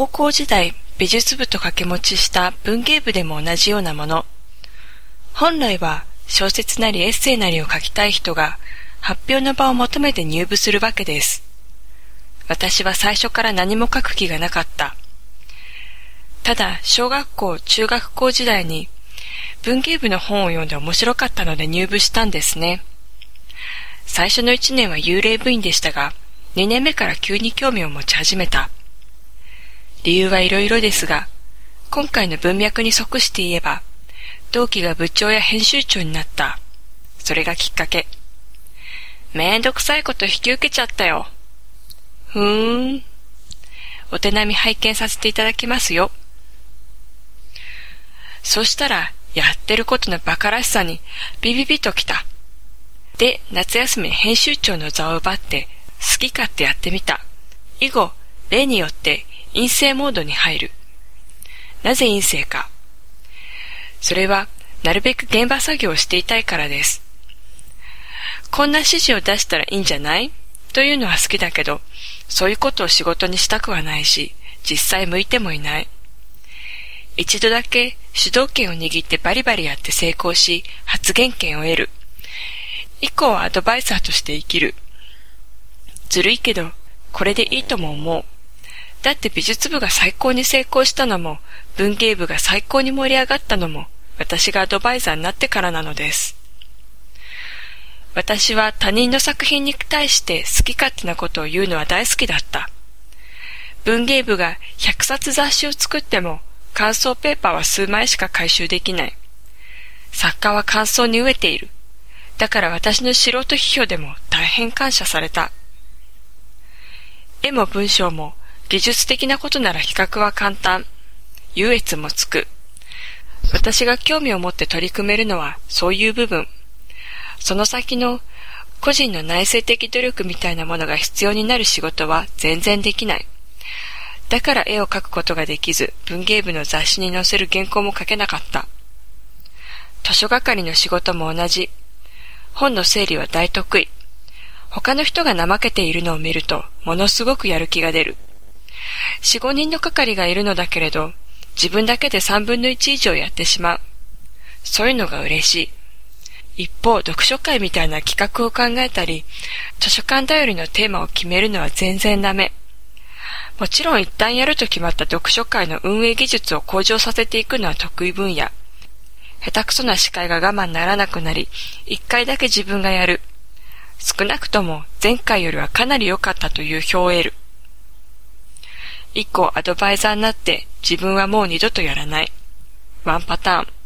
高校時代美術部と掛け持ちした文芸部でも同じようなもの。本来は小説なりエッセイなりを書きたい人が発表の場を求めて入部するわけです。私は最初から何も書く気がなかった。ただ、小学校、中学校時代に文芸部の本を読んで面白かったので入部したんですね。最初の一年は幽霊部員でしたが、二年目から急に興味を持ち始めた。理由はいろいろですが、今回の文脈に即して言えば、同期が部長や編集長になった。それがきっかけ。めんどくさいこと引き受けちゃったよ。ふーん。お手並み拝見させていただきますよ。そしたら、やってることの馬鹿らしさにビビビときた。で、夏休み編集長の座を奪って好き勝手やってみた。以後、例によって陰性モードに入る。なぜ陰性か。それは、なるべく現場作業をしていたいからです。こんな指示を出したらいいんじゃない？というのは好きだけど、そういうことを仕事にしたくはないし、実際向いてもいない。一度だけ主導権を握ってバリバリやって成功し、発言権を得る。以降はアドバイザーとして生きる。ずるいけど、これでいいとも思う。だって美術部が最高に成功したのも、文芸部が最高に盛り上がったのも、私がアドバイザーになってからなのです。私は他人の作品に対して好き勝手なことを言うのは大好きだった。文芸部が100冊雑誌を作っても、感想ペーパーは数枚しか回収できない。作家は感想に飢えている。だから私の素人批評でも大変感謝された。絵も文章も技術的なことなら比較は簡単。優越もつく。私が興味を持って取り組めるのはそういう部分。その先の個人の内省的努力みたいなものが必要になる仕事は全然できない。だから絵を描くことができず、文芸部の雑誌に載せる原稿も書けなかった。図書係の仕事も同じ。本の整理は大得意。他の人が怠けているのを見ると、ものすごくやる気が出る。四五人の係がいるのだけれど、自分だけで三分の一以上やってしまう。そういうのが嬉しい。一方、読書会みたいな企画を考えたり、図書館頼りのテーマを決めるのは全然ダメ。もちろん一旦やると決まった読書会の運営技術を向上させていくのは得意分野。下手くそな司会が我慢ならなくなり、一回だけ自分がやる。少なくとも前回よりはかなり良かったという票を得る。一個アドバイザーになって自分はもう二度とやらない。ワンパターン。